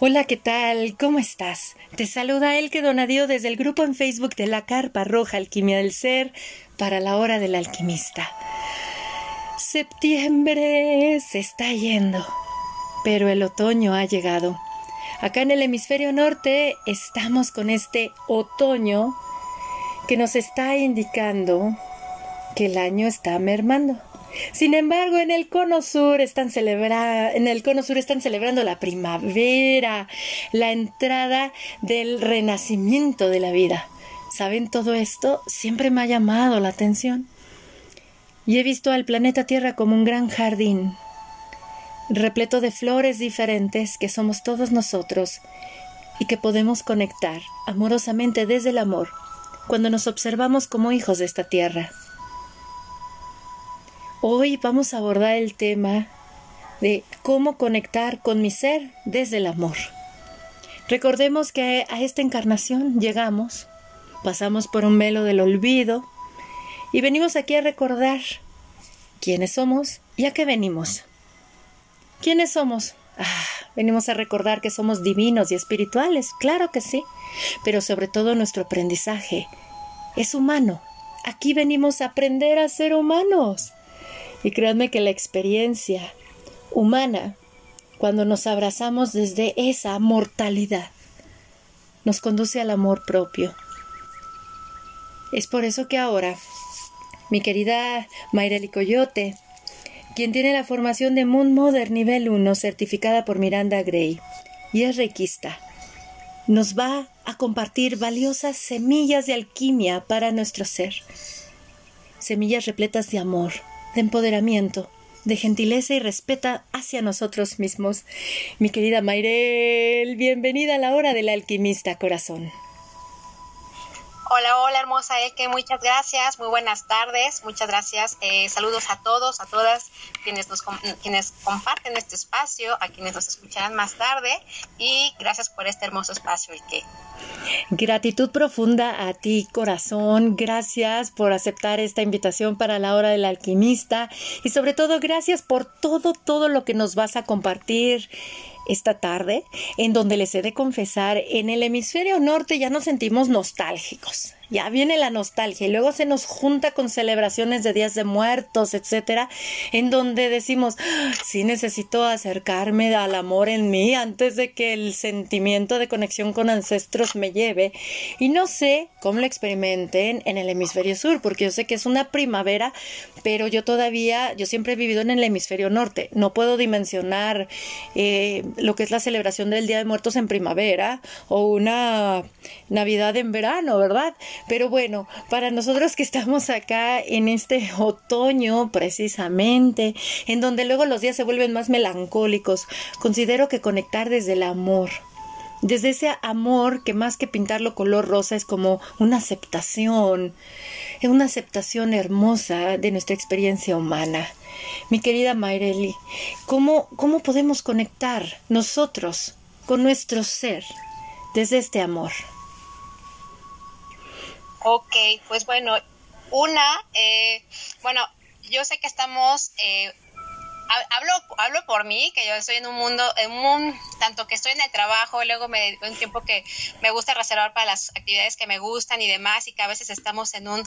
Hola, ¿qué tal? ¿Cómo estás? Te saluda Elke Donadío desde el grupo en Facebook de la Carpa Roja Alquimia del Ser para la hora del alquimista. Septiembre se está yendo, pero el otoño ha llegado. Acá en el hemisferio norte estamos con este otoño que nos está indicando que el año está mermando. Sin embargo, en el cono sur están en el cono sur están celebrando la primavera, la entrada del renacimiento de la vida. ¿Saben todo esto? Siempre me ha llamado la atención. Y he visto al planeta Tierra como un gran jardín, repleto de flores diferentes que somos todos nosotros y que podemos conectar amorosamente desde el amor cuando nos observamos como hijos de esta tierra. Hoy vamos a abordar el tema de cómo conectar con mi ser desde el amor. Recordemos que a esta encarnación llegamos, pasamos por un velo del olvido y venimos aquí a recordar quiénes somos y a qué venimos. ¿Quiénes somos? Ah, venimos a recordar que somos divinos y espirituales, claro que sí, pero sobre todo nuestro aprendizaje es humano. Aquí venimos a aprender a ser humanos. Y créanme que la experiencia humana, cuando nos abrazamos desde esa mortalidad, nos conduce al amor propio. Es por eso que ahora, mi querida Mayreli Coyote, quien tiene la formación de Moon Mother nivel 1 certificada por Miranda Gray y es requista, nos va a compartir valiosas semillas de alquimia para nuestro ser, semillas repletas de amor, de empoderamiento, de gentileza y respeta hacia nosotros mismos. Mi querida Mayrel, bienvenida a la hora del alquimista corazón. Hola, hola, hermosa Eke, muchas gracias, muy buenas tardes, muchas gracias, eh, saludos a todos, a todas quienes, nos, quienes comparten este espacio, a quienes nos escucharán más tarde y gracias por este hermoso espacio, Eke. Gratitud profunda a ti, corazón, gracias por aceptar esta invitación para la hora del alquimista y sobre todo gracias por todo, todo lo que nos vas a compartir esta tarde, en donde les he de confesar, en el hemisferio norte ya nos sentimos nostálgicos ya viene la nostalgia y luego se nos junta con celebraciones de días de muertos, etcétera, en donde decimos, sí necesito acercarme al amor en mí antes de que el sentimiento de conexión con ancestros me lleve. Y no sé cómo lo experimenten en el hemisferio sur, porque yo sé que es una primavera, pero yo todavía, yo siempre he vivido en el hemisferio norte. No puedo dimensionar eh, lo que es la celebración del Día de Muertos en primavera o una Navidad en verano, ¿verdad? Pero bueno, para nosotros que estamos acá en este otoño precisamente, en donde luego los días se vuelven más melancólicos, considero que conectar desde el amor, desde ese amor que más que pintarlo color rosa es como una aceptación, una aceptación hermosa de nuestra experiencia humana. Mi querida Mayreli, ¿cómo, ¿cómo podemos conectar nosotros con nuestro ser desde este amor? Ok, pues bueno, una, eh, bueno, yo sé que estamos, eh, hablo, hablo por mí, que yo estoy en un mundo, en un, tanto que estoy en el trabajo, luego me dedico un tiempo que me gusta reservar para las actividades que me gustan y demás, y que a veces estamos en un,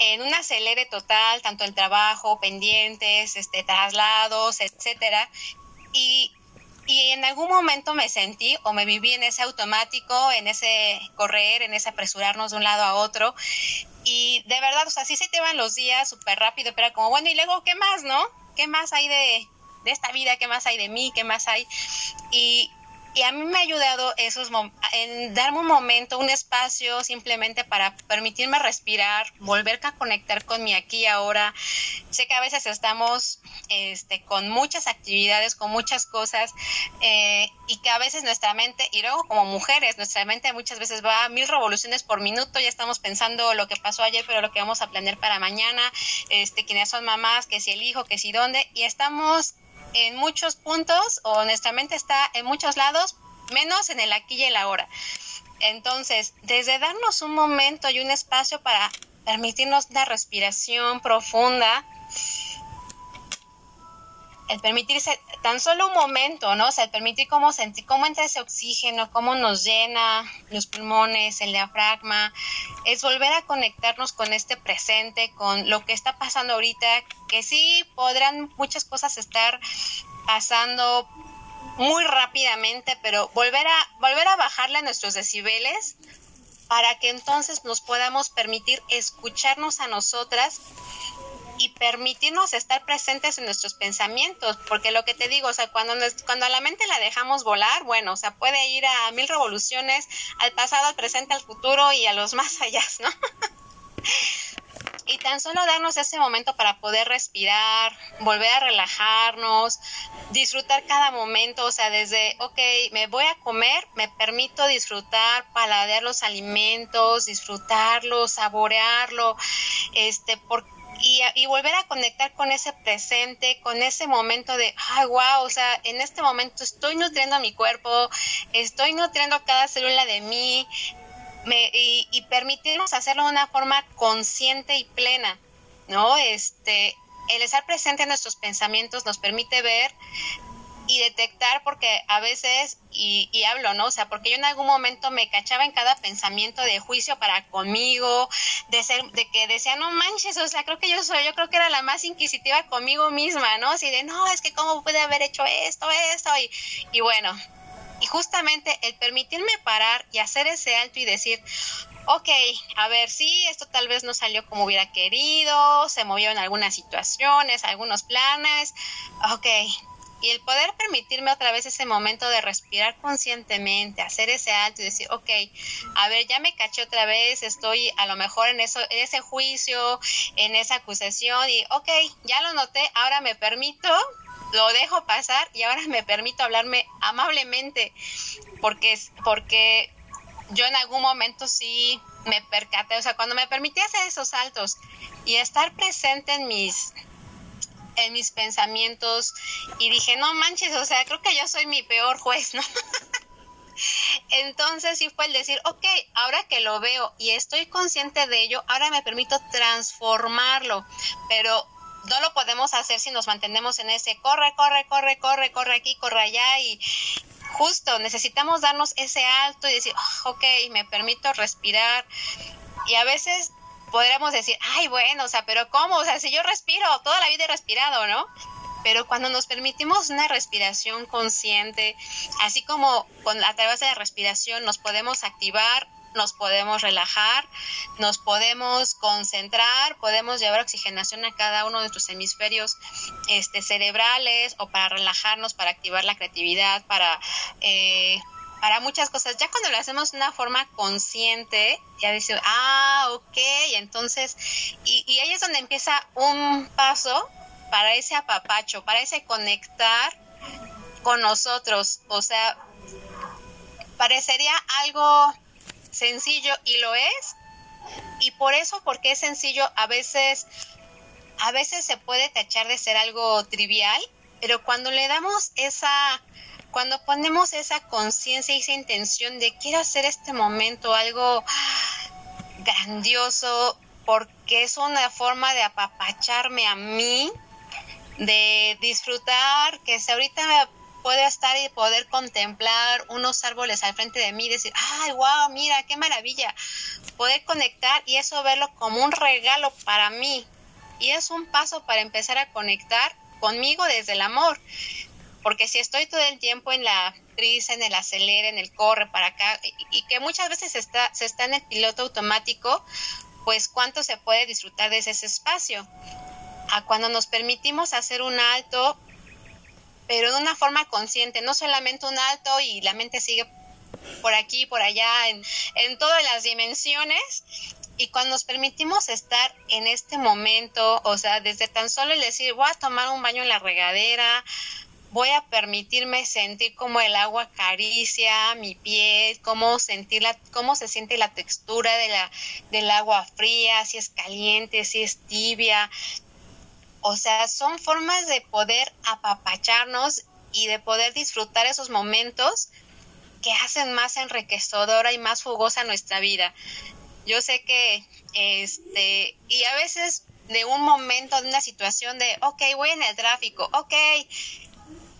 en un acelere total, tanto el trabajo, pendientes, este, traslados, etcétera, y y en algún momento me sentí o me viví en ese automático, en ese correr, en ese apresurarnos de un lado a otro. Y de verdad, o sea, sí se te van los días súper rápido, pero como, bueno, y luego, ¿qué más, no? ¿Qué más hay de, de esta vida? ¿Qué más hay de mí? ¿Qué más hay? Y y a mí me ha ayudado esos en darme un momento, un espacio simplemente para permitirme respirar, volver a conectar con mi aquí y ahora. Sé que a veces estamos este, con muchas actividades, con muchas cosas eh, y que a veces nuestra mente, y luego como mujeres, nuestra mente muchas veces va a mil revoluciones por minuto, ya estamos pensando lo que pasó ayer, pero lo que vamos a planear para mañana, este, quiénes son mamás, que si el hijo, que si dónde, y estamos en muchos puntos, o honestamente está en muchos lados, menos en el aquí y el ahora. Entonces, desde darnos un momento y un espacio para permitirnos una respiración profunda, el permitirse tan solo un momento, ¿no? O sea, el permitir cómo sentir, cómo entra ese oxígeno, cómo nos llena los pulmones, el diafragma, es volver a conectarnos con este presente, con lo que está pasando ahorita, que sí podrán muchas cosas estar pasando muy rápidamente, pero volver a volver a bajarle a nuestros decibeles para que entonces nos podamos permitir escucharnos a nosotras y permitirnos estar presentes en nuestros pensamientos, porque lo que te digo, o sea, cuando, cuando a la mente la dejamos volar, bueno, o sea, puede ir a mil revoluciones, al pasado, al presente, al futuro y a los más allá, ¿no? y tan solo darnos ese momento para poder respirar, volver a relajarnos, disfrutar cada momento, o sea, desde, ok, me voy a comer, me permito disfrutar, paladear los alimentos, disfrutarlo, saborearlo, este, porque y, volver a conectar con ese presente, con ese momento de, ay, wow, o sea, en este momento estoy nutriendo mi cuerpo, estoy nutriendo cada célula de mí, me, y, y permitirnos hacerlo de una forma consciente y plena, ¿no? Este, el estar presente en nuestros pensamientos nos permite ver y detectar porque a veces, y, y, hablo, ¿no? O sea, porque yo en algún momento me cachaba en cada pensamiento de juicio para conmigo, de ser, de que decía, no manches, o sea, creo que yo soy, yo creo que era la más inquisitiva conmigo misma, ¿no? Así de, no, es que cómo puede haber hecho esto, esto, y, y bueno, y justamente el permitirme parar y hacer ese alto y decir, ok, a ver, sí, esto tal vez no salió como hubiera querido, se movieron algunas situaciones, algunos planes, ok, y el poder permitirme otra vez ese momento de respirar conscientemente, hacer ese alto y decir, ok, a ver, ya me caché otra vez, estoy a lo mejor en, eso, en ese juicio, en esa acusación y, ok, ya lo noté, ahora me permito, lo dejo pasar y ahora me permito hablarme amablemente, porque, porque yo en algún momento sí me percaté, o sea, cuando me permití hacer esos saltos y estar presente en mis en mis pensamientos y dije, no manches, o sea, creo que yo soy mi peor juez, ¿no? Entonces sí fue el decir, ok, ahora que lo veo y estoy consciente de ello, ahora me permito transformarlo, pero no lo podemos hacer si nos mantenemos en ese corre, corre, corre, corre, corre aquí, corre allá y justo necesitamos darnos ese alto y decir, ah, ok, me permito respirar y a veces podríamos decir, ay, bueno, o sea, pero ¿cómo? O sea, si yo respiro, toda la vida he respirado, ¿no? Pero cuando nos permitimos una respiración consciente, así como con, a través de la respiración nos podemos activar, nos podemos relajar, nos podemos concentrar, podemos llevar oxigenación a cada uno de nuestros hemisferios este, cerebrales o para relajarnos, para activar la creatividad, para eh, para muchas cosas. Ya cuando lo hacemos de una forma consciente, ya dice, ah, ok, entonces, y, y ahí es donde empieza un paso para ese apapacho, para ese conectar con nosotros. O sea, parecería algo sencillo y lo es. Y por eso, porque es sencillo, a veces, a veces se puede tachar de ser algo trivial, pero cuando le damos esa cuando ponemos esa conciencia y esa intención de quiero hacer este momento algo grandioso, porque es una forma de apapacharme a mí, de disfrutar, que si ahorita puedo estar y poder contemplar unos árboles al frente de mí y decir, ay, wow, mira, qué maravilla, poder conectar y eso verlo como un regalo para mí. Y es un paso para empezar a conectar conmigo desde el amor. Porque si estoy todo el tiempo en la prisa, en el acelere, en el corre para acá, y, que muchas veces está, se está en el piloto automático, pues cuánto se puede disfrutar de ese espacio. A cuando nos permitimos hacer un alto, pero de una forma consciente, no solamente un alto y la mente sigue por aquí, por allá, en, en todas las dimensiones. Y cuando nos permitimos estar en este momento, o sea, desde tan solo el decir, voy a tomar un baño en la regadera, voy a permitirme sentir cómo el agua acaricia mi piel, cómo sentir la, cómo se siente la textura del agua fría, si es caliente, si es tibia. O sea, son formas de poder apapacharnos y de poder disfrutar esos momentos que hacen más enriquecedora y más jugosa nuestra vida. Yo sé que, este, y a veces de un momento, de una situación de, ok, voy en el tráfico, ok,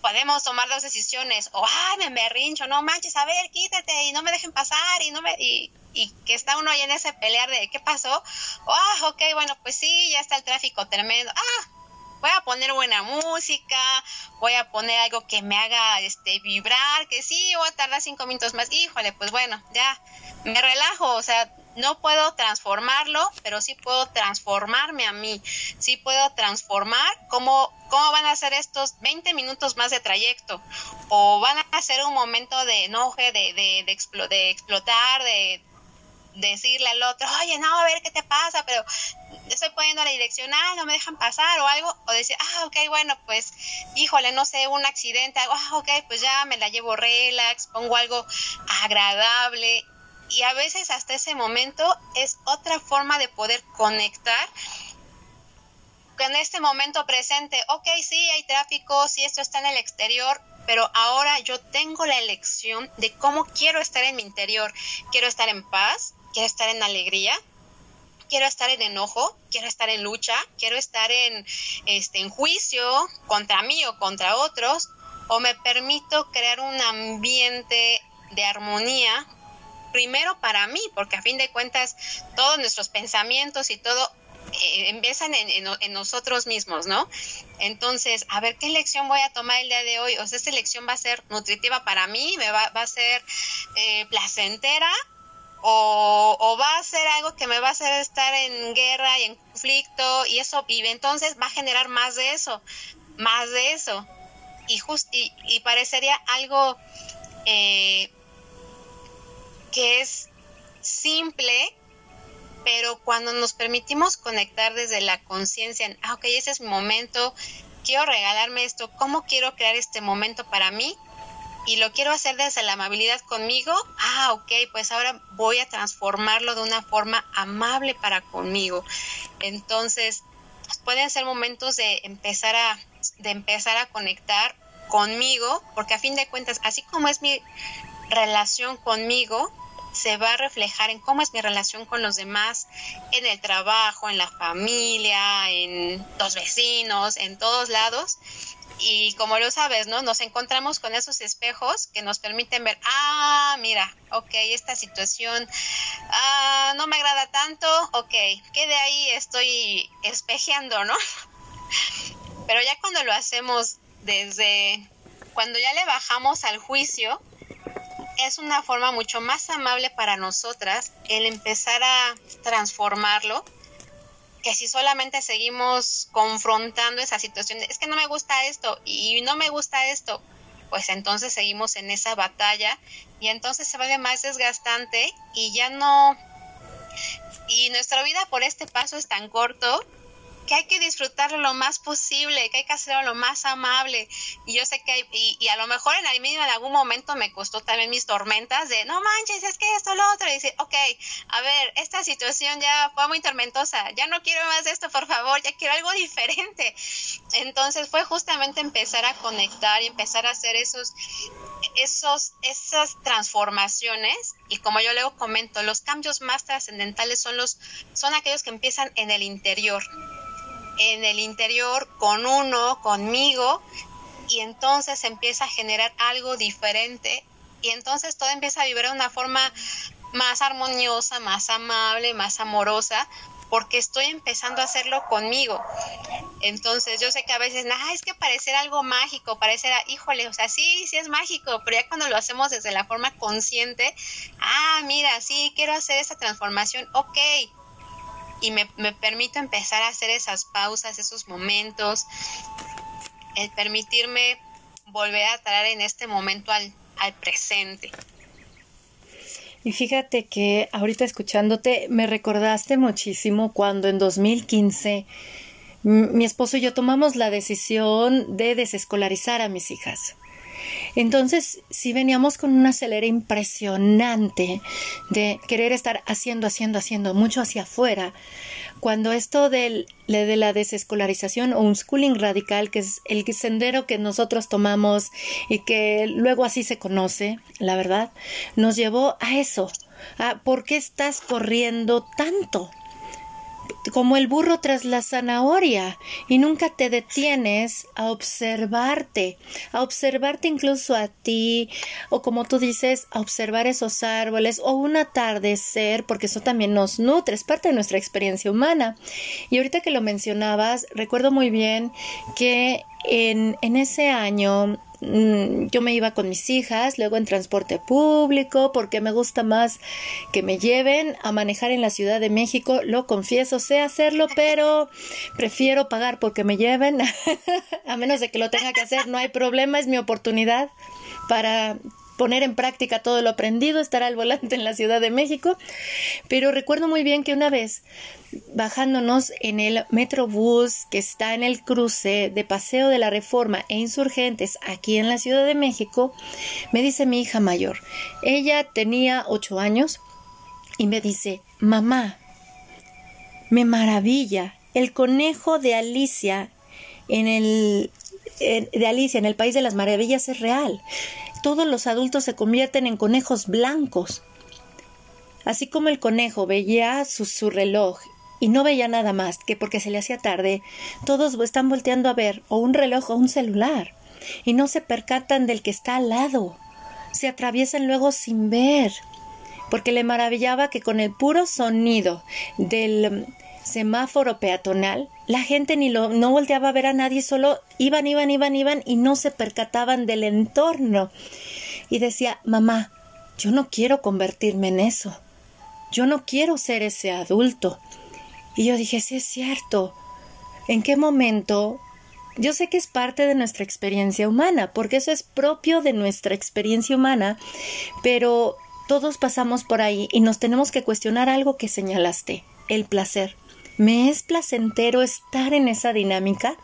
podemos tomar dos decisiones, o, ay, me berrincho, no manches, a ver, quítate y no me dejen pasar y no me... Y, y que está uno ahí en ese pelear de qué pasó, ah, ok, bueno, pues sí, ya está el tráfico tremendo, ah, voy a poner buena música, voy a poner algo que me haga este vibrar, que sí, voy a tardar cinco minutos más, híjole, pues bueno, ya me relajo, o sea, no puedo transformarlo, pero sí puedo transformarme a mí, sí puedo transformar cómo, cómo van a ser estos 20 minutos más de trayecto, o van a ser un momento de enoje, de, de, de, de explotar, de decirle al otro, oye, no, a ver qué te pasa, pero estoy poniendo la dirección, ah, no me dejan pasar o algo, o decir, ah, ok, bueno, pues, híjole, no sé, un accidente, ah, ok, pues ya me la llevo relax, pongo algo agradable. Y a veces hasta ese momento es otra forma de poder conectar con este momento presente. Ok, sí, hay tráfico, sí, esto está en el exterior, pero ahora yo tengo la elección de cómo quiero estar en mi interior. Quiero estar en paz, quiero estar en alegría, quiero estar en enojo, quiero estar en lucha, quiero estar en, este, en juicio contra mí o contra otros, o me permito crear un ambiente de armonía, primero para mí, porque a fin de cuentas todos nuestros pensamientos y todo eh, empiezan en, nosotros mismos, ¿no? Entonces, a ver qué lección voy a tomar el día de hoy. O sea, esta lección va a ser nutritiva para mí, me va, a ser eh, placentera o, va a ser algo que me va a hacer estar en guerra y en conflicto y eso vive, entonces va a generar más de eso, más de eso. Y, just, y, parecería algo eh, que es simple, pero cuando nos permitimos conectar desde la conciencia, ah, ok, ese es mi momento, quiero regalarme esto, ¿cómo quiero crear este momento para mí? y lo quiero hacer desde la amabilidad conmigo, ah, ok, pues ahora voy a transformarlo de una forma amable para conmigo. Entonces, pueden ser momentos de empezar a, de empezar a conectar conmigo, porque a fin de cuentas, así como es mi relación conmigo, se va a reflejar en cómo es mi relación con los demás, en el trabajo, en la familia, en los vecinos, en todos lados y como lo sabes, ¿no? Nos encontramos con esos espejos que nos permiten ver, ah, mira, ok, esta situación ah, no me agrada tanto, ok, que de ahí estoy espejeando, ¿no? Pero ya cuando lo hacemos desde, cuando ya le bajamos al juicio, es una forma mucho más amable para nosotras el empezar a transformarlo que si solamente seguimos confrontando esa situación, es que no me gusta esto y no me gusta esto, pues entonces seguimos en esa batalla y entonces se vuelve más desgastante y ya no... Y nuestra vida por este paso es tan corto que hay que disfrutarlo lo más posible, que hay que hacerlo lo más amable. Y yo sé que hay, y, a lo mejor en, en algún momento me costó también mis tormentas de, no manches, es que esto, lo otro. Y dice, ok, a ver, esta situación ya fue muy tormentosa, ya no quiero más esto, por favor, ya quiero algo diferente. Entonces fue justamente empezar a conectar y empezar a hacer esos, esos, esas transformaciones. Y como yo luego comento, los cambios más trascendentales son los, son aquellos que empiezan en el interior en el interior con uno, conmigo, y entonces empieza a generar algo diferente y entonces todo empieza a vivir de una forma más armoniosa, más amable, más amorosa, porque estoy empezando a hacerlo conmigo. Entonces yo sé que a veces, ah, es que parecer algo mágico, parecer, híjole, o sea, sí, sí es mágico, pero ya cuando lo hacemos desde la forma consciente, ah, mira, sí, quiero hacer esa transformación, ok, y me, permito empezar a hacer esas pausas, esos momentos, el permitirme volver a traer en este momento al, al presente. Y fíjate que ahorita escuchándote me recordaste muchísimo cuando en 2015 mi esposo y yo tomamos la decisión de desescolarizar a mis hijas. Entonces, sí veníamos con una acelera impresionante de querer estar haciendo, haciendo, haciendo mucho hacia afuera, cuando esto de la desescolarización o un schooling radical, que es el sendero que nosotros tomamos y que luego así se conoce, la verdad, nos llevó a eso, a por qué estás corriendo tanto. Como el burro tras la zanahoria y nunca te detienes a observarte, a observarte incluso a ti o como tú dices, a observar esos árboles o un atardecer, porque eso también nos nutre, es parte de nuestra experiencia humana. Y ahorita que lo mencionabas, recuerdo muy bien que en, en ese año yo me iba con mis hijas, luego en transporte público, porque me gusta más que me lleven a manejar en la Ciudad de México, lo confieso, sé hacerlo, pero prefiero pagar porque me lleven, a menos de que lo tenga que hacer, no hay problema, es mi oportunidad para poner en práctica todo lo aprendido, estar al volante en la Ciudad de México. Pero recuerdo muy bien que una vez bajándonos en el Metrobús que está en el cruce de Paseo de la Reforma e Insurgentes aquí en la Ciudad de México, me dice mi hija mayor, ella tenía ocho años y me dice, mamá, me maravilla, el conejo de Alicia en el de Alicia en el País de las Maravillas es real todos los adultos se convierten en conejos blancos. Así como el conejo veía su, reloj y no veía nada más que porque se le hacía tarde, todos están volteando a ver o un reloj o un celular y no se percatan del que está al lado. Se atraviesan luego sin ver, porque le maravillaba que con el puro sonido del semáforo peatonal, la gente ni lo, no volteaba a ver a nadie, solo iban, iban, iban, iban y no se percataban del entorno. Y decía, mamá, yo no quiero convertirme en eso. Yo no quiero ser ese adulto. Y yo dije, sí es cierto. ¿En qué momento? Yo sé que es parte de nuestra experiencia humana, porque eso es propio de nuestra experiencia humana, pero todos pasamos por ahí y nos tenemos que cuestionar algo que señalaste, el placer. ¿Me es placentero estar en esa dinámica?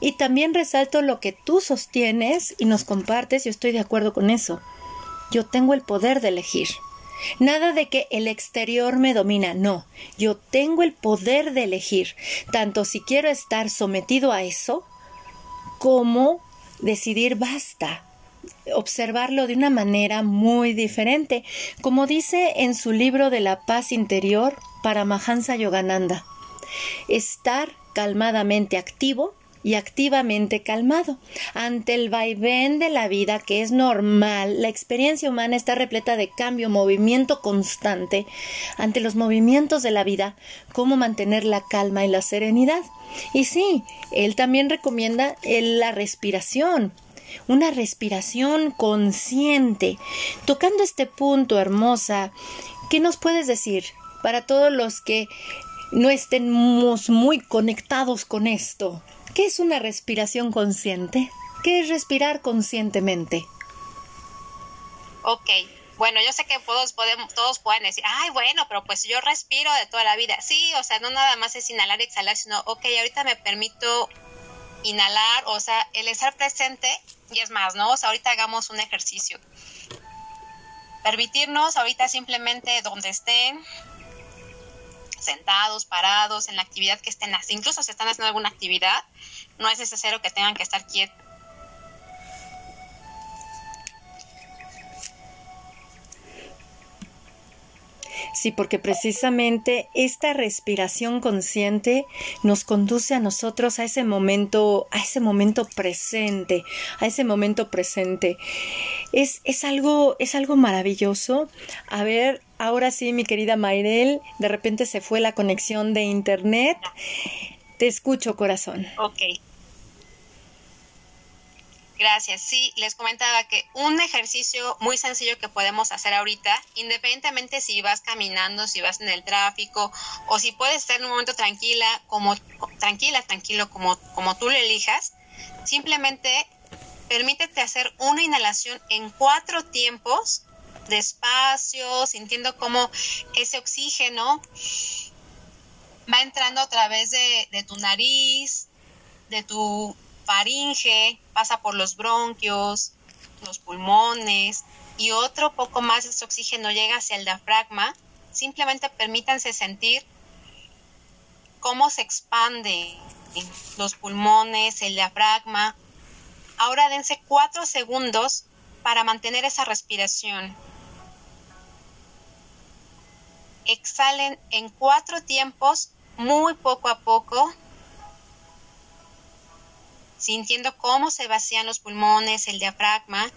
Y también resalto lo que tú sostienes y nos compartes, yo estoy de acuerdo con eso. Yo tengo el poder de elegir. Nada de que el exterior me domina, no. Yo tengo el poder de elegir, tanto si quiero estar sometido a eso, como decidir basta, observarlo de una manera muy diferente, como dice en su libro de la paz interior para Mahansa Yogananda. Estar calmadamente activo y activamente calmado. Ante el vaivén de la vida, que es normal, la experiencia humana está repleta de cambio, movimiento constante. Ante los movimientos de la vida, cómo mantener la calma y la serenidad. Y sí, él también recomienda la respiración, una respiración consciente. Tocando este punto, hermosa, ¿qué nos puedes decir para todos los que no estemos muy conectados con esto? ¿Qué es una respiración consciente? ¿Qué es respirar conscientemente? Ok, bueno, yo sé que todos, podemos, todos pueden decir, ay, bueno, pero pues yo respiro de toda la vida. Sí, o sea, no nada más es inhalar y exhalar, sino, ok, ahorita me permito inhalar, o sea, el estar presente y es más, ¿no? O sea, ahorita hagamos un ejercicio. Permitirnos ahorita simplemente donde estén, sentados, parados, en la actividad que estén incluso si están haciendo alguna actividad, no es necesario que tengan que estar quietos Sí, porque precisamente esta respiración consciente nos conduce a nosotros a ese momento, a ese momento presente, a ese momento presente. Es, es algo, es algo maravilloso. A ver, ahora sí, mi querida Mayrel, de repente se fue la conexión de internet. Te escucho, corazón. Ok. Gracias. Sí, les comentaba que un ejercicio muy sencillo que podemos hacer ahorita, independientemente si vas caminando, si vas en el tráfico o si puedes estar en un momento tranquila, como tranquila, tranquilo, como, como tú lo elijas, simplemente permítete hacer una inhalación en cuatro tiempos, despacio, sintiendo cómo ese oxígeno va entrando a través de, de tu nariz, de tu faringe, pasa por los bronquios, los pulmones y otro poco más ese oxígeno llega hacia el diafragma, simplemente permítanse sentir cómo se expande los pulmones, el diafragma. Ahora dense cuatro segundos para mantener esa respiración. Exhalen en cuatro tiempos muy poco a poco, sintiendo cómo se vacían los pulmones, el diafragma.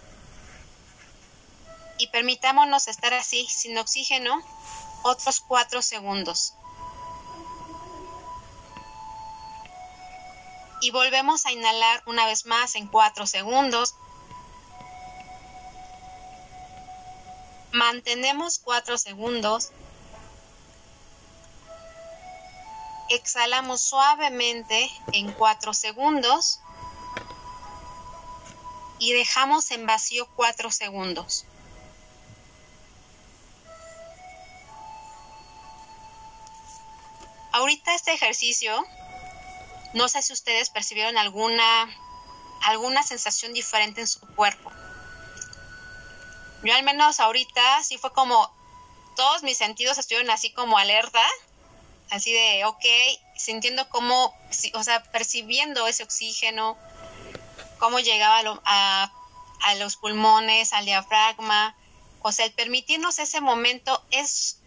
Y permitámonos estar así, sin oxígeno, otros cuatro segundos. Y volvemos a inhalar una vez más en cuatro segundos. Mantenemos cuatro segundos. Exhalamos suavemente en cuatro segundos. Y dejamos en vacío cuatro segundos. Ahorita este ejercicio, no sé si ustedes percibieron alguna, alguna sensación diferente en su cuerpo. Yo al menos ahorita sí fue como todos mis sentidos estuvieron así como alerta, así de, ok, sintiendo cómo, o sea, percibiendo ese oxígeno, cómo llegaba a, a los pulmones, al diafragma. O sea, el permitirnos ese momento es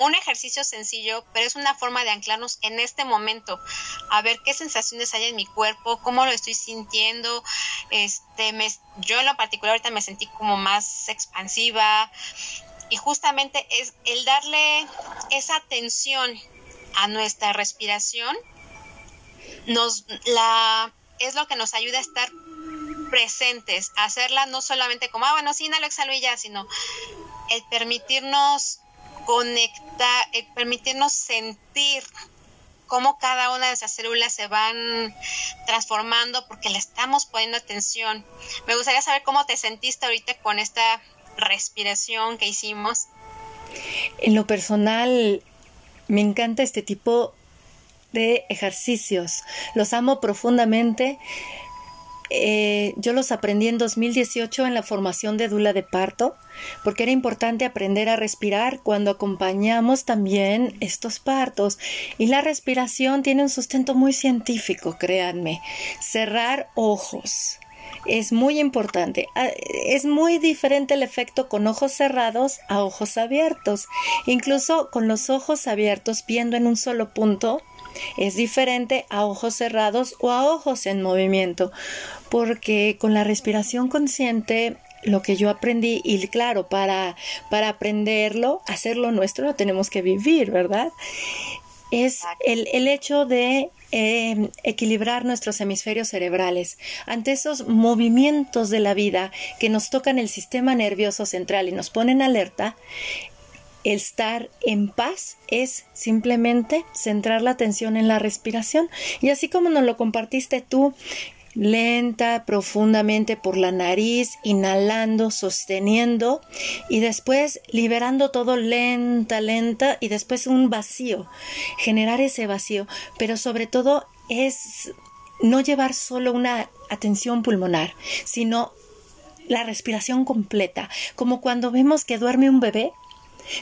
un ejercicio sencillo, pero es una forma de anclarnos en este momento, a ver qué sensaciones hay en mi cuerpo, cómo lo estoy sintiendo. Este, me, yo en lo particular ahorita me sentí como más expansiva y justamente es el darle esa atención a nuestra respiración nos la es lo que nos ayuda a estar presentes, a hacerla no solamente como, ah, bueno, sí, inhalo, exhalo y ya, sino el permitirnos conectar, eh, permitirnos sentir cómo cada una de esas células se van transformando porque le estamos poniendo atención. Me gustaría saber cómo te sentiste ahorita con esta respiración que hicimos. En lo personal, me encanta este tipo de ejercicios. Los amo profundamente. Eh, yo los aprendí en 2018 en la formación de Dula de Parto, porque era importante aprender a respirar cuando acompañamos también estos partos. Y la respiración tiene un sustento muy científico, créanme. Cerrar ojos. Es muy importante. Ah, es muy diferente el efecto con ojos cerrados a ojos abiertos. Incluso con los ojos abiertos, viendo en un solo punto, es diferente a ojos cerrados o a ojos en movimiento, porque con la respiración consciente lo que yo aprendí y claro, para, para aprenderlo, hacerlo nuestro, lo tenemos que vivir, ¿verdad? Es el, el hecho de eh, equilibrar nuestros hemisferios cerebrales ante esos movimientos de la vida que nos tocan el sistema nervioso central y nos ponen alerta, estar en paz es simplemente centrar la atención en la respiración. Y así como nos lo compartiste tú, lenta, profundamente por la nariz, inhalando, sosteniendo y después liberando todo lenta, lenta y después un vacío, generar ese vacío, pero sobre todo es no llevar solo una atención pulmonar, sino la respiración completa, como cuando vemos que duerme un bebé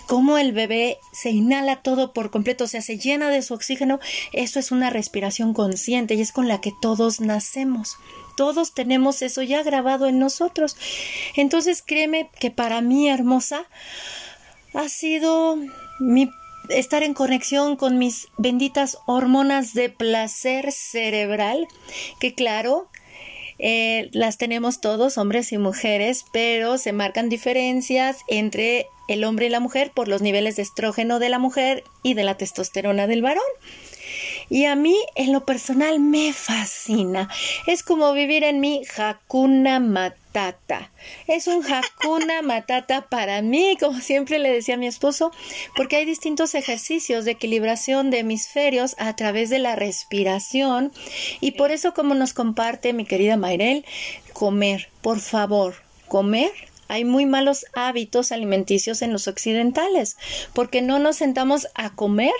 cómo el bebé se inhala todo por completo, o sea, se llena de su oxígeno, eso es una respiración consciente y es con la que todos nacemos. Todos tenemos eso ya grabado en nosotros. Entonces, créeme que para mí, hermosa, ha sido mi estar en conexión con mis benditas hormonas de placer cerebral, que claro, eh, las tenemos todos, hombres y mujeres, pero se marcan diferencias entre el hombre y la mujer por los niveles de estrógeno de la mujer y de la testosterona del varón. Y a mí, en lo personal, me fascina. Es como vivir en mi Hakuna Matata. Es un Hakuna Matata para mí, como siempre le decía a mi esposo, porque hay distintos ejercicios de equilibración de hemisferios a través de la respiración. Y por eso, como nos comparte mi querida Mayrel, comer, por favor, comer hay muy malos hábitos alimenticios en los occidentales, porque no nos sentamos a comer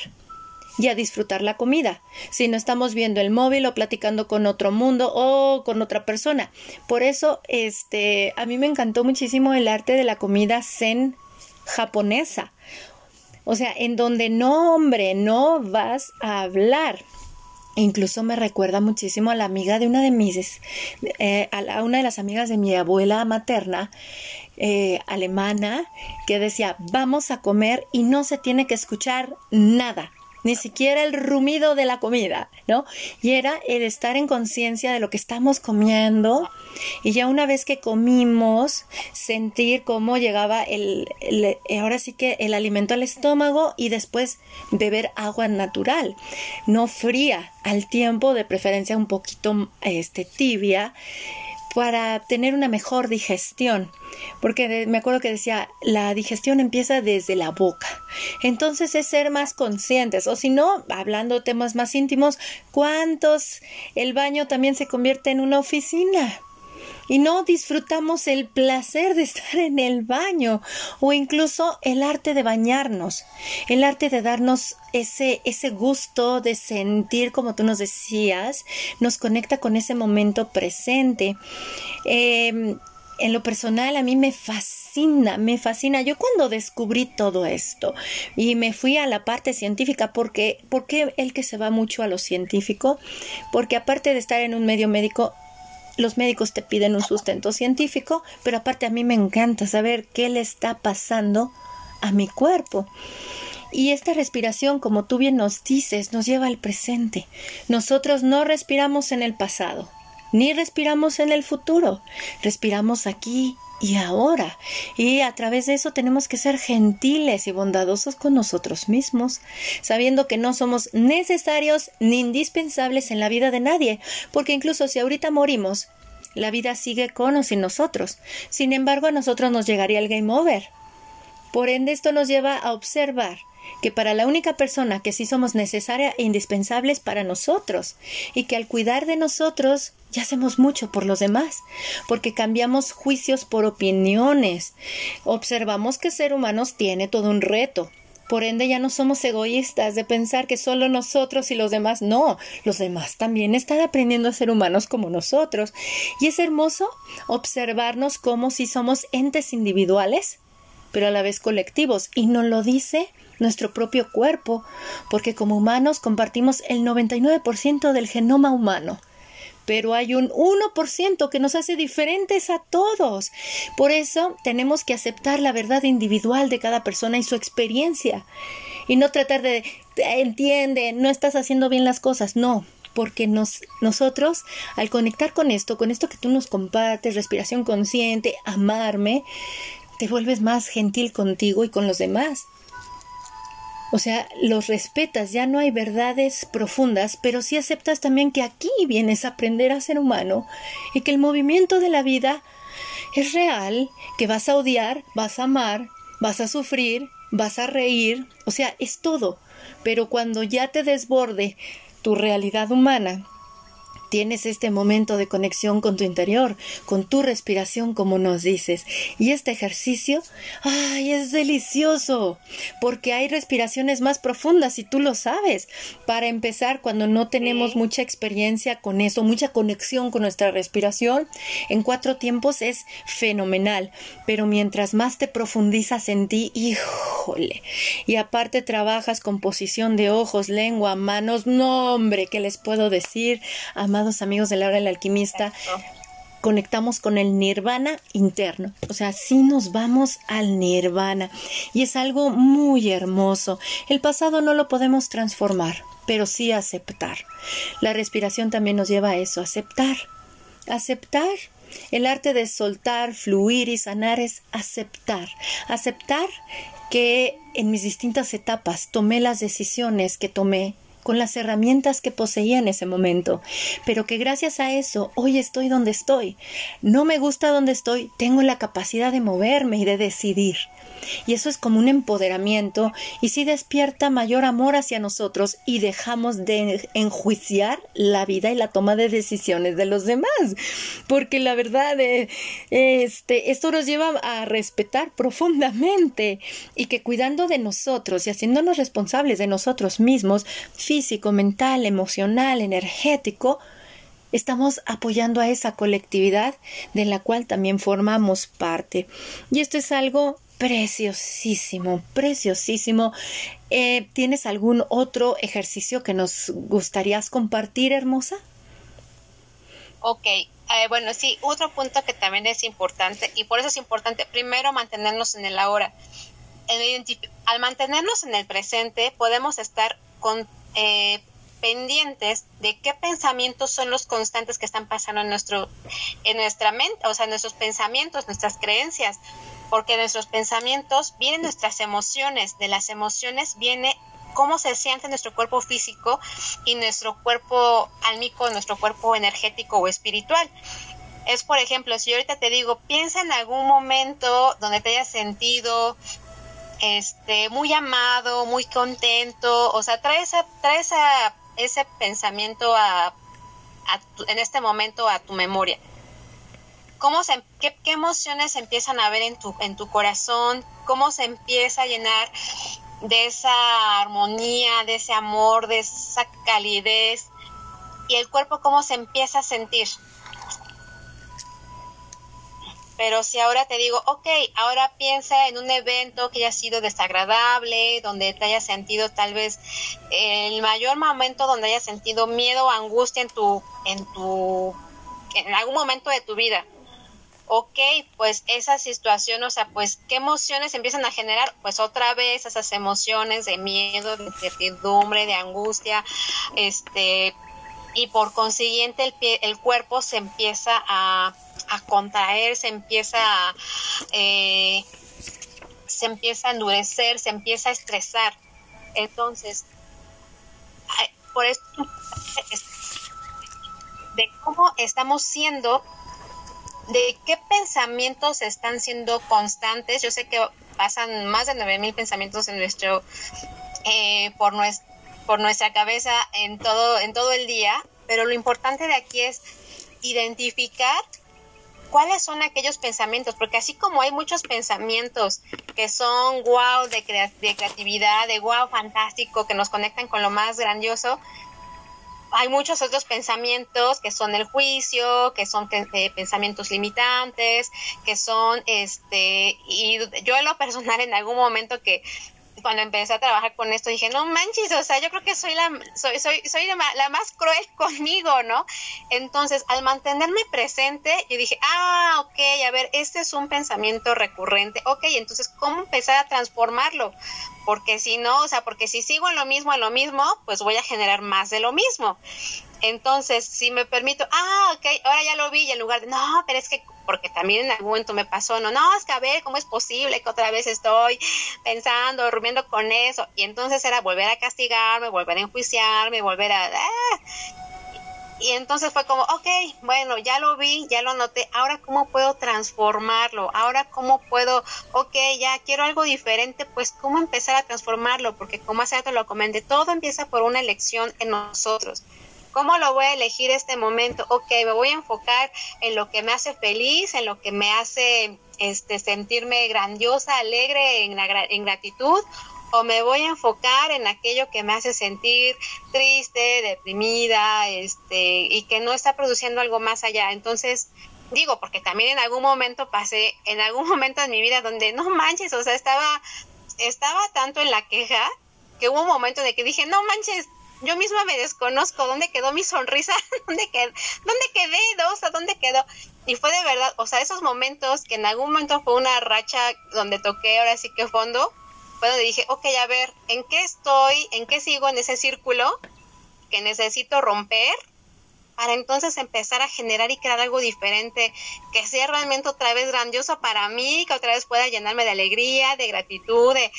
y a disfrutar la comida, si no estamos viendo el móvil o platicando con otro mundo o con otra persona. Por eso, este, a mí me encantó muchísimo el arte de la comida zen japonesa. O sea, en donde no, hombre, no vas a hablar. Incluso me recuerda muchísimo a la amiga de una de mis, eh, a una de las amigas de mi abuela materna, eh, alemana, que decía, vamos a comer y no se tiene que escuchar nada ni siquiera el rumido de la comida, ¿no? Y era el estar en conciencia de lo que estamos comiendo. Y ya una vez que comimos, sentir cómo llegaba el, ahora sí que el alimento al estómago y después beber agua natural, no fría, al tiempo de preferencia un poquito este tibia para tener una mejor digestión, porque me acuerdo que decía, la digestión empieza desde la boca. Entonces es ser más conscientes, o si no, hablando temas más íntimos, ¿cuántos el baño también se convierte en una oficina? Y no disfrutamos el placer de estar en el baño o incluso el arte de bañarnos, el arte de darnos ese, ese gusto de sentir, como tú nos decías, nos conecta con ese momento presente. Em, en lo personal a mí me fascina, me fascina. Yo cuando descubrí todo esto y me fui a la parte científica, porque, porque el que se va mucho a lo científico, porque aparte de estar en un medio médico, los médicos te piden un sustento científico, pero aparte a mí me encanta saber qué le está pasando a mi cuerpo. Y esta respiración, como tú bien nos dices, nos lleva al presente. Nosotros no respiramos en el pasado, ni respiramos en el futuro, respiramos aquí y ahora. Y a través de eso tenemos que ser gentiles y bondadosos con nosotros mismos, sabiendo que no somos necesarios ni indispensables en la vida de nadie, porque incluso si ahorita morimos, la vida sigue con o sin nosotros. Sin embargo, a nosotros nos llegaría el game over. Por ende, esto nos lleva a observar que para la única persona que sí somos necesarias e indispensables para nosotros, y que al cuidar de nosotros ya hacemos mucho por los demás, porque cambiamos juicios por opiniones, observamos que ser humanos tiene todo un reto, por ende ya no somos egoístas de pensar que solo nosotros y los demás no, los demás también están aprendiendo a ser humanos como nosotros. Y es hermoso observarnos como si somos entes individuales, pero a la vez colectivos. Y nos lo dice nuestro propio cuerpo, porque como humanos compartimos el 99% del genoma humano pero hay un 1% que nos hace diferentes a todos. Por eso tenemos que aceptar la verdad individual de cada persona y su experiencia y no tratar de entiende, no estás haciendo bien las cosas, no, porque nos, nosotros al conectar con esto, con esto que tú nos compartes, respiración consciente, amarme, te vuelves más gentil contigo y con los demás. O sea, los respetas, ya no hay verdades profundas, pero sí aceptas también que aquí vienes a aprender a ser humano y que el movimiento de la vida es real, que vas a odiar, vas a amar, vas a sufrir, vas a reír, o sea, es todo. Pero cuando ya te desborde tu realidad humana, Tienes este momento de conexión con tu interior, con tu respiración, como nos dices. Y este ejercicio, ¡ay, es delicioso! Porque hay respiraciones más profundas y tú lo sabes. Para empezar, cuando no tenemos mucha experiencia con eso, mucha conexión con nuestra respiración, en cuatro tiempos es fenomenal. Pero mientras más te profundizas en ti, híjole. Y aparte trabajas con posición de ojos, lengua, manos, no, hombre, ¿qué les puedo decir? Amigos de la hora del alquimista, conectamos con el nirvana interno. O sea, sí nos vamos al nirvana. Y es algo muy hermoso. El pasado no lo podemos transformar, pero sí aceptar. La respiración también nos lleva a eso, aceptar. Aceptar. El arte de soltar, fluir y sanar es aceptar. Aceptar que en mis distintas etapas tomé las decisiones que tomé con las herramientas que poseía en ese momento, pero que gracias a eso hoy estoy donde estoy. No me gusta donde estoy, tengo la capacidad de moverme y de decidir. Y eso es como un empoderamiento y si despierta mayor amor hacia nosotros y dejamos de enjuiciar la vida y la toma de decisiones de los demás. Porque la verdad, eh, este, esto nos lleva a respetar profundamente y que cuidando de nosotros y haciéndonos responsables de nosotros mismos, físico, mental, emocional, energético, estamos apoyando a esa colectividad de la cual también formamos parte. Y esto es algo preciosísimo, preciosísimo. Eh, ¿Tienes algún otro ejercicio que nos gustarías compartir, hermosa? Ok, eh, bueno, sí, otro punto que también es importante y por eso es importante primero mantenernos en el ahora. Al mantenernos en el presente podemos estar con, eh, pendientes de qué pensamientos son los constantes que están pasando en nuestro en nuestra mente, o sea, nuestros pensamientos, nuestras creencias, porque nuestros pensamientos vienen nuestras emociones, de las emociones viene cómo se siente nuestro cuerpo físico y nuestro cuerpo álmico, nuestro cuerpo energético o espiritual. Es, por ejemplo, si yo ahorita te digo, piensa en algún momento donde te hayas sentido este, muy amado, muy contento, o sea, trae, esa, trae esa ese pensamiento a, en este momento a tu memoria? ¿Cómo se, qué, emociones empiezan a ver en tu, en tu corazón? ¿Cómo se empieza a llenar de esa armonía, de ese amor, de esa calidez? ¿Y el cuerpo cómo se empieza a sentir? Pero si ahora te digo, ok, ahora piensa en un evento que haya sido desagradable, donde te hayas sentido tal vez el mayor momento donde hayas sentido miedo o angustia en tu, en tu, en algún momento de tu vida. Ok, pues esa situación, o sea, pues qué emociones empiezan a generar, pues otra vez esas emociones de miedo, de incertidumbre, de angustia, este, y por consiguiente el, pie, el cuerpo se empieza a a contraer, se empieza a, eh, se empieza a endurecer, se empieza a estresar. Entonces, por esto, de cómo estamos siendo, de qué pensamientos están siendo constantes. Yo sé que pasan más de 9000 pensamientos en nuestro, eh, por, nuestra, por nuestra cabeza en todo, en todo el día, pero lo importante de aquí es identificar cuáles son aquellos pensamientos, porque así como hay muchos pensamientos que son wow de, de creatividad, de wow fantástico, que nos conectan con lo más grandioso, hay muchos otros pensamientos que son el juicio, que son eh, pensamientos limitantes, que son este y yo en lo personal en algún momento que cuando empecé a trabajar con esto dije, no manches, o sea, yo creo que soy la, soy, soy, soy la, más cruel conmigo, ¿no? Entonces, al mantenerme presente, yo dije, ah, ok, a ver, este es un pensamiento recurrente, ok, entonces, ¿cómo empezar a transformarlo? Porque si no, o sea, porque si sigo en lo mismo, en lo mismo, pues voy a generar más de lo mismo. Entonces, si me permito, ah, ok, ahora ya lo vi y en lugar de, no, pero es que, porque también en algún momento me pasó, no, no, es que a ver, ¿cómo es posible que otra vez estoy pensando, durmiendo con eso? Y entonces era volver a castigarme, volver a enjuiciarme, volver a... Ah. Y entonces fue como, ok, bueno, ya lo vi, ya lo noté, ahora cómo puedo transformarlo, ahora cómo puedo, ok, ya quiero algo diferente, pues cómo empezar a transformarlo, porque como hace rato lo comenté, todo empieza por una elección en nosotros. ¿Cómo lo voy a elegir este momento? Ok, me voy a enfocar en lo que me hace feliz, en lo que me hace este, sentirme grandiosa, alegre, en, en gratitud, o me voy a enfocar en aquello que me hace sentir triste, deprimida, este, y que no está produciendo algo más allá. Entonces, digo, porque también en algún momento pasé, en algún momento en mi vida donde no manches, o sea, estaba, estaba tanto en la queja que hubo un momento de que dije, no manches, yo misma me desconozco dónde quedó mi sonrisa, dónde quedé, dónde quedé, o sea, dónde quedó. Y fue de verdad, o sea, esos momentos que en algún momento fue una racha donde toqué ahora sí que fondo, fue donde dije, ok, a ver, ¿en qué estoy? ¿En qué sigo en ese círculo que necesito romper? para entonces empezar a generar y crear algo diferente, que sea realmente otra vez grandioso para mí, que otra vez pueda llenarme de alegría, de gratitud, de,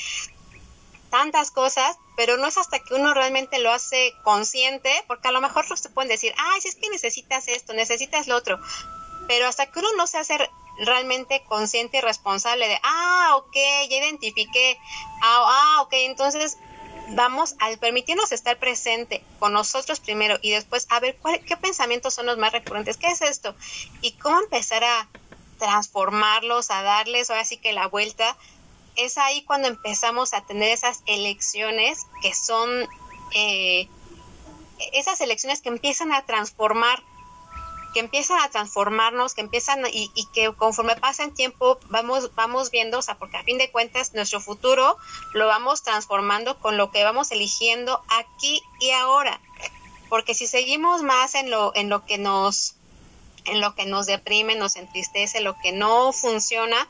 tantas cosas, pero no es hasta que uno realmente lo hace consciente, porque a lo mejor se pueden decir, ay, si es que necesitas esto, necesitas lo otro, pero hasta que uno no se hace realmente consciente y responsable de, ah, ok, ya identifiqué, ah, ah ok, entonces vamos al permitirnos estar presente con nosotros primero y después a ver cuál, qué pensamientos son los más recurrentes, qué es esto y cómo empezar a transformarlos, a darles ahora sí que la vuelta es ahí cuando empezamos a tener esas elecciones que son eh, esas elecciones que empiezan a transformar que empiezan a transformarnos, que empiezan y, y, que conforme pasa el tiempo vamos, vamos viendo, o sea, porque a fin de cuentas nuestro futuro lo vamos transformando con lo que vamos eligiendo aquí y ahora. Porque si seguimos más en lo, en lo que nos, en lo que nos deprime, nos entristece, lo que no funciona,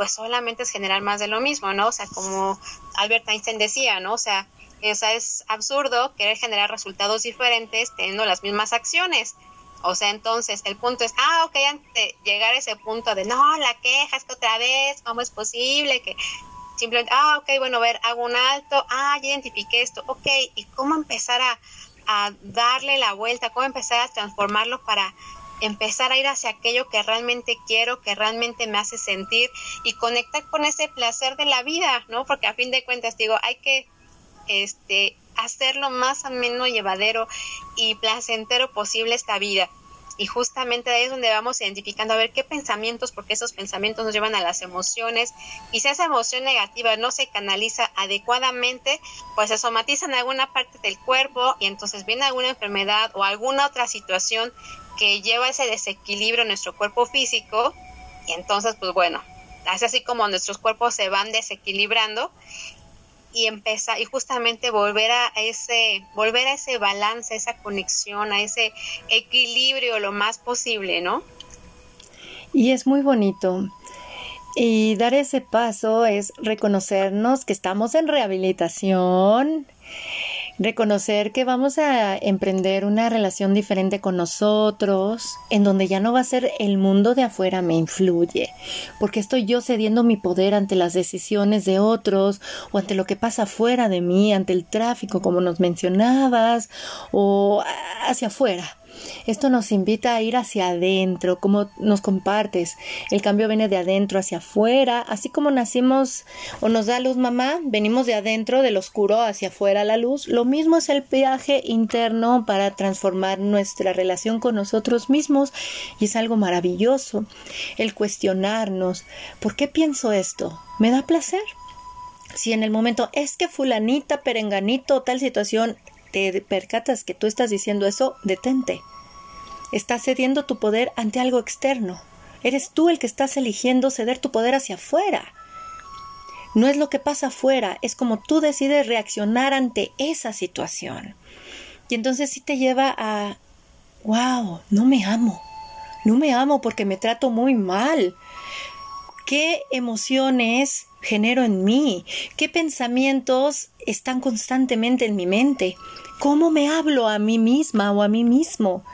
pues solamente es generar más de lo mismo, ¿no? O sea, como Albert Einstein decía, ¿no? O sea, O sea, es absurdo querer generar resultados diferentes teniendo las mismas acciones. O sea, entonces el punto es, ah, ok, antes de llegar a ese punto de, no, la queja es que otra vez, ¿cómo es posible que simplemente, ah, ok, bueno, a ver, hago un alto, ah, ya identifiqué esto, ok, ¿y cómo empezar a, a darle la vuelta, cómo empezar a transformarlo para empezar a ir hacia aquello que realmente quiero, que realmente me hace sentir y conectar con ese placer de la vida, ¿no? Porque a fin de cuentas, digo, hay que este, hacerlo más ameno, llevadero y placentero posible esta vida. Y justamente ahí es donde vamos identificando a ver qué pensamientos, porque esos pensamientos nos llevan a las emociones. Y si esa emoción negativa no se canaliza adecuadamente, pues se somatiza en alguna parte del cuerpo y entonces viene alguna enfermedad o alguna otra situación que lleva ese desequilibrio en nuestro cuerpo físico. Y entonces, pues bueno, es así como nuestros cuerpos se van desequilibrando y empezar y justamente volver a ese volver a ese balance, esa conexión, a ese equilibrio lo más posible, ¿no? Y es muy bonito. Y dar ese paso es reconocernos que estamos en rehabilitación, reconocer que vamos a emprender una relación diferente con nosotros, en donde ya no va a ser el mundo de afuera me influye, porque estoy yo cediendo mi poder ante las decisiones de otros o ante lo que pasa fuera de mí, ante el tráfico, como nos mencionabas, o hacia afuera. Esto nos invita a ir hacia adentro, como nos compartes. El cambio viene de adentro hacia afuera, así como nacimos o nos da luz mamá, venimos de adentro, del oscuro hacia afuera la luz. Lo mismo es el viaje interno para transformar nuestra relación con nosotros mismos y es algo maravilloso. El cuestionarnos, ¿por qué pienso esto? ¿Me da placer? Si en el momento es que fulanita, perenganito, tal situación, te percatas que tú estás diciendo eso, detente. Estás cediendo tu poder ante algo externo. Eres tú el que estás eligiendo ceder tu poder hacia afuera. No es lo que pasa afuera, es como tú decides reaccionar ante esa situación. Y entonces sí te lleva a, wow, no me amo. No me amo porque me trato muy mal. ¿Qué emociones genero en mí? ¿Qué pensamientos están constantemente en mi mente? ¿Cómo me hablo a mí misma o a mí mismo?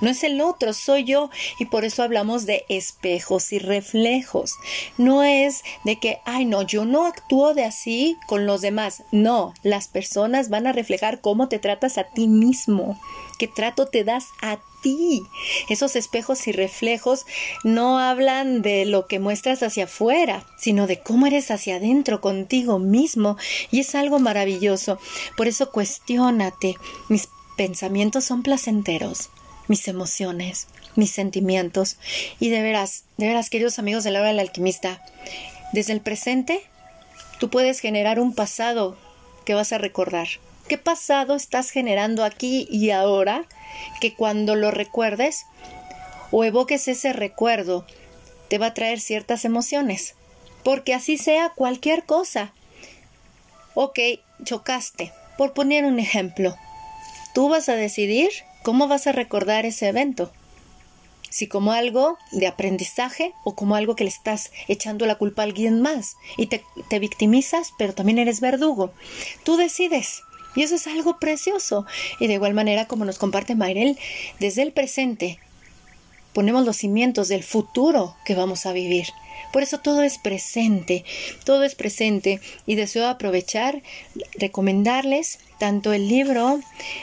No es el otro, soy yo. Y por eso hablamos de espejos y reflejos. No es de que, ay, no, yo no actúo de así con los demás. No, las personas van a reflejar cómo te tratas a ti mismo, qué trato te das a ti. Esos espejos y reflejos no hablan de lo que muestras hacia afuera, sino de cómo eres hacia adentro contigo mismo. Y es algo maravilloso. Por eso cuestiónate. Mis pensamientos son placenteros mis emociones, mis sentimientos. Y de veras, de veras, queridos amigos de la hora del alquimista, desde el presente tú puedes generar un pasado que vas a recordar. ¿Qué pasado estás generando aquí y ahora que cuando lo recuerdes o evoques ese recuerdo te va a traer ciertas emociones? Porque así sea cualquier cosa. Ok, chocaste. Por poner un ejemplo, tú vas a decidir ¿Cómo vas a recordar ese evento? Si como algo de aprendizaje o como algo que le estás echando la culpa a alguien más y te, te victimizas, pero también eres verdugo. Tú decides. Y eso es algo precioso. Y de igual manera, como nos comparte Mayrel, desde el presente ponemos los cimientos del futuro que vamos a vivir. Por eso todo es presente, todo es presente y deseo aprovechar, recomendarles tanto el libro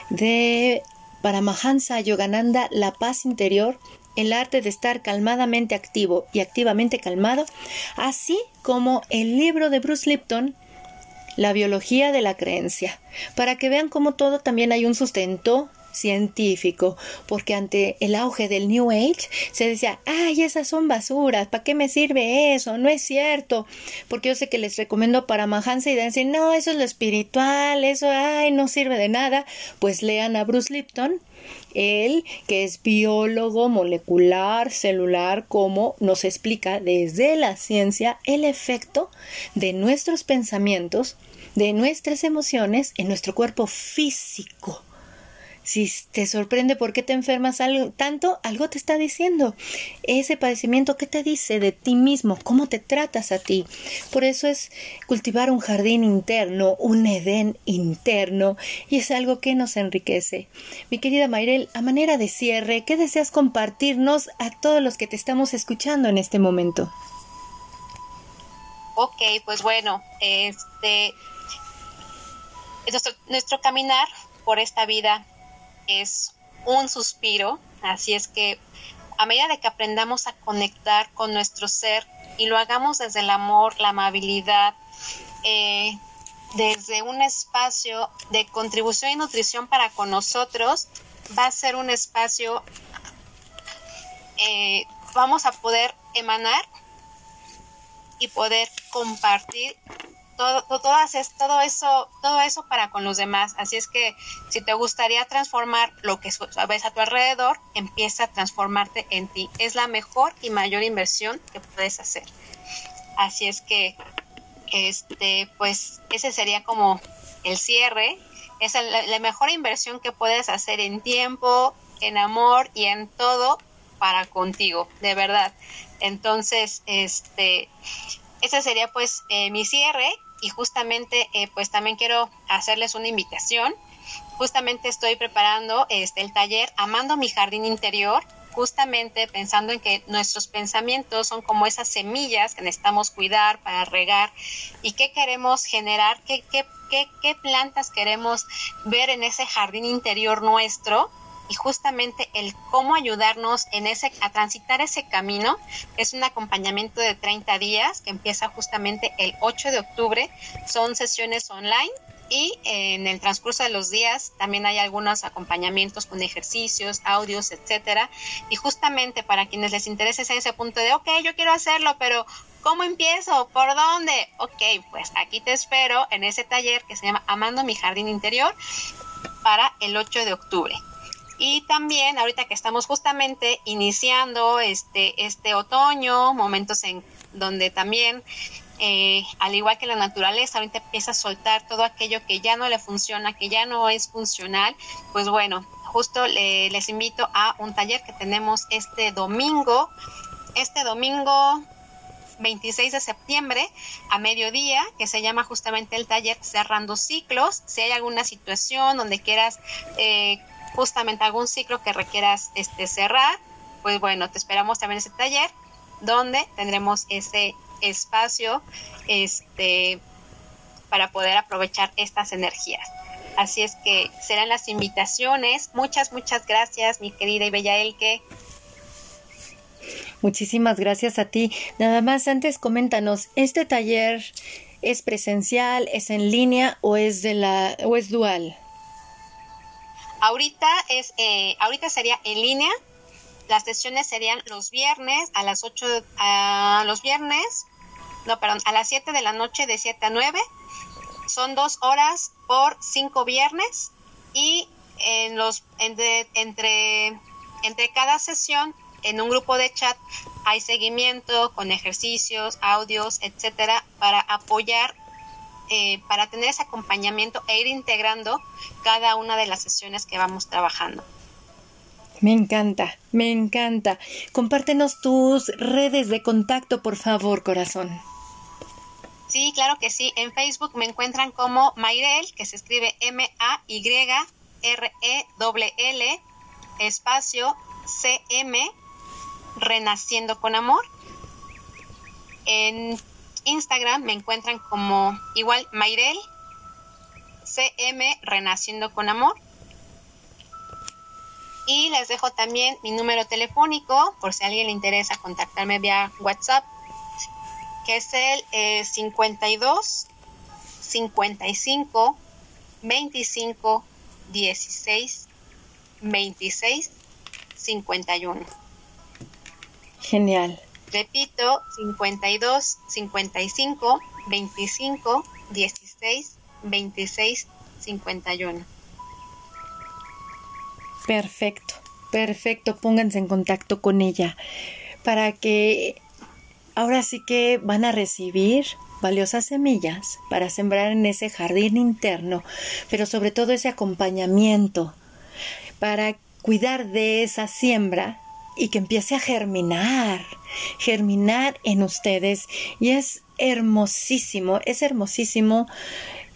de para Mahansa Yogananda, la paz interior, el arte de estar calmadamente activo y activamente calmado, así como el libro de Bruce Lipton, La biología de la creencia, para que vean cómo todo también hay un sustento científico, porque ante el auge del New Age se decía, ay, esas son basuras, ¿para qué me sirve eso? No es cierto, porque yo sé que les recomiendo para Mahansa y decir, no, eso es lo espiritual, eso, ay, no sirve de nada, pues lean a Bruce Lipton, él que es biólogo molecular, celular, como nos explica desde la ciencia el efecto de nuestros pensamientos, de nuestras emociones en nuestro cuerpo físico Si te sorprende por qué te enfermas tanto, algo te está diciendo. Ese padecimiento, ¿qué te dice de ti mismo? ¿Cómo te tratas a ti? Por eso es cultivar un jardín interno, un Edén interno, y es algo que nos enriquece. Mi querida Mayrel, a manera de cierre, ¿qué deseas compartirnos a todos los que te estamos escuchando en este momento? Ok, pues bueno, este nuestro caminar por esta vida es un suspiro, así es que a medida de que aprendamos a conectar con nuestro ser y lo hagamos desde el amor, la amabilidad, eh, desde un espacio de contribución y nutrición para con nosotros, va a ser un espacio, eh, vamos a poder emanar y poder compartir todo, todo eso, todo eso para con los demás. Así es que si te gustaría transformar lo que ves a tu alrededor, empieza a transformarte en ti. Es la mejor y mayor inversión que puedes hacer. Así es que, este, pues, ese sería como el cierre. Es la mejor inversión que puedes hacer en tiempo, en amor y en todo para contigo, de verdad. Entonces, este, ese sería pues eh, mi cierre y justamente eh, pues también quiero hacerles una invitación. Justamente estoy preparando este, el taller Amando mi jardín interior, justamente pensando en que nuestros pensamientos son como esas semillas que necesitamos cuidar para regar y qué queremos generar, qué, qué, qué, qué plantas queremos ver en ese jardín interior nuestro y justamente el cómo ayudarnos en ese a transitar ese camino es un acompañamiento de 30 días que empieza justamente el 8 de octubre. Son sesiones online y en el transcurso de los días también hay algunos acompañamientos con ejercicios, audios, etcétera. Y justamente para quienes les interese ese punto de, ok, yo quiero hacerlo, pero ¿cómo empiezo? ¿Por dónde? Ok, pues aquí te espero en ese taller que se llama Amando mi Jardín Interior para el 8 de octubre. Y también ahorita que estamos justamente iniciando este, este otoño, momentos en donde también, eh, al igual que la naturaleza, ahorita empieza a soltar todo aquello que ya no le funciona, que ya no es funcional, pues bueno, justo les invito a un taller que tenemos este domingo, este domingo 26 de septiembre a mediodía, que se llama justamente el taller Cerrando Ciclos. Si hay alguna situación donde quieras eh, justamente algún ciclo que requieras este, cerrar, pues bueno, te esperamos también ese taller donde tendremos ese espacio este, para poder aprovechar estas energías. Así es que serán las invitaciones. Muchas, muchas gracias, mi querida y bella Elke. Muchísimas gracias a ti. Nada más antes coméntanos, ¿este taller es presencial, es en línea o es de la o es dual? Ahorita es, eh, ahorita sería en línea. Las sesiones serían los viernes a las 8, a los viernes, no, perdón, a las 7 de la noche de 7 a 9. Son dos horas por cinco viernes y en los entre, entre, entre cada sesión en un grupo de chat hay seguimiento con ejercicios, audios, etcétera, para apoyar eh, para tener ese acompañamiento e ir integrando cada una de las sesiones que vamos trabajando. Me encanta, me encanta. Compártenos tus redes de contacto, por favor, corazón. Sí, claro que sí. En Facebook me encuentran como Mayrel, que se escribe M-A-Y-R-E-L, espacio C-M, Renaciendo con Amor. En Instagram me encuentran como igual Mayrel CM Renaciendo con Amor. Y les dejo también mi número telefónico por si a alguien le interesa contactarme vía WhatsApp, que es el 52 55 25 16 26 51. Genial. Repito, 52 55 25 16 26 51. Perfecto, perfecto. Pónganse en contacto con ella para que ahora sí que van a recibir valiosas semillas para sembrar en ese jardín interno, pero sobre todo ese acompañamiento para cuidar de esa siembra y que empiece a germinar, germinar en ustedes. Y es hermosísimo, es hermosísimo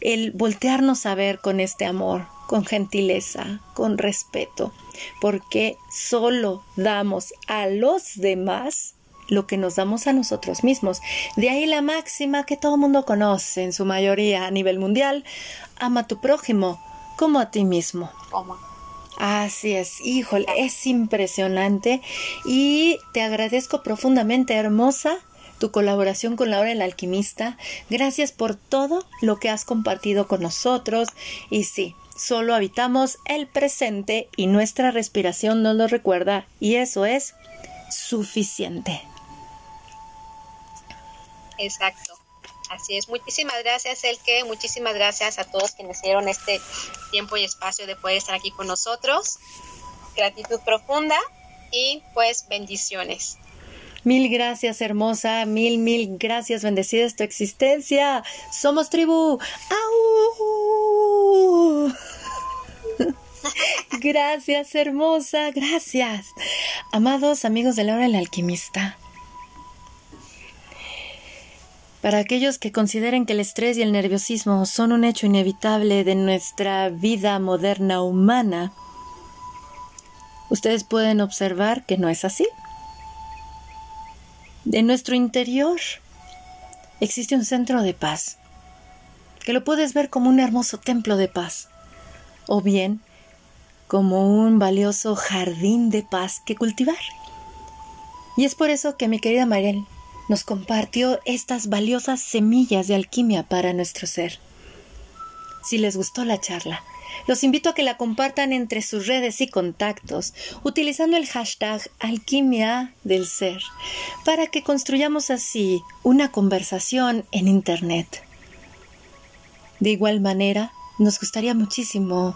el voltearnos a ver con este amor, con gentileza, con respeto, porque solo damos a los demás lo que nos damos a nosotros mismos. De ahí la máxima que todo el mundo conoce, en su mayoría a nivel mundial, ama a tu prójimo como a ti mismo. Así es, híjole, es impresionante y te agradezco profundamente, hermosa, tu colaboración con la hora del alquimista. Gracias por todo lo que has compartido con nosotros y sí, solo habitamos el presente y nuestra respiración nos lo recuerda y eso es suficiente. Exacto. Así es. Muchísimas gracias, Elke. Muchísimas gracias a todos quienes dieron este tiempo y espacio de poder estar aquí con nosotros. Gratitud profunda y pues bendiciones. Mil gracias, hermosa. Mil, mil gracias. Bendecida es tu existencia. Somos tribu. ¡Au! gracias, hermosa. Gracias. Amados amigos de Laura el Alquimista. Para aquellos que consideren que el estrés y el nerviosismo son un hecho inevitable de nuestra vida moderna humana, ustedes pueden observar que no es así. En nuestro interior existe un centro de paz, que lo puedes ver como un hermoso templo de paz, o bien como un valioso jardín de paz que cultivar. Y es por eso que mi querida Mariel nos compartió estas valiosas semillas de alquimia para nuestro ser. Si les gustó la charla, los invito a que la compartan entre sus redes y contactos utilizando el hashtag alquimia del ser para que construyamos así una conversación en Internet. De igual manera, nos gustaría muchísimo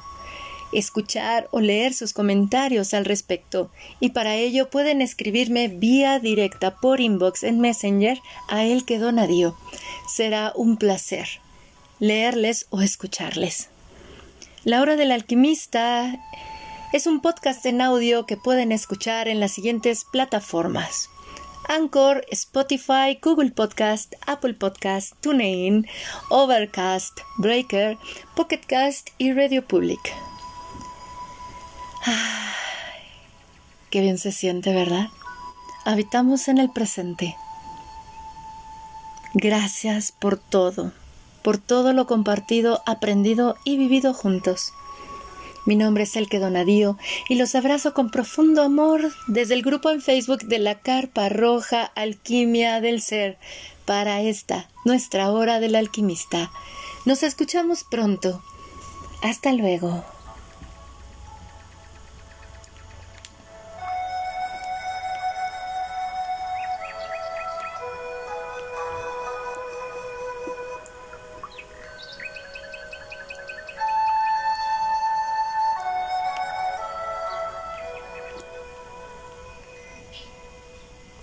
escuchar o leer sus comentarios al respecto y para ello pueden escribirme vía directa por inbox en Messenger a El que Donadio. Será un placer leerles o escucharles. La hora del alquimista es un podcast en audio que pueden escuchar en las siguientes plataformas. Anchor, Spotify, Google Podcast, Apple Podcast, TuneIn, Overcast, Breaker, Pocketcast y Radio Public. Ay, qué bien se siente, ¿verdad? Habitamos en el presente. Gracias por todo, por todo lo compartido, aprendido y vivido juntos. Mi nombre es Elke Donadío y los abrazo con profundo amor desde el grupo en Facebook de la Carpa Roja Alquimia del Ser para esta, nuestra hora del alquimista. Nos escuchamos pronto. Hasta luego.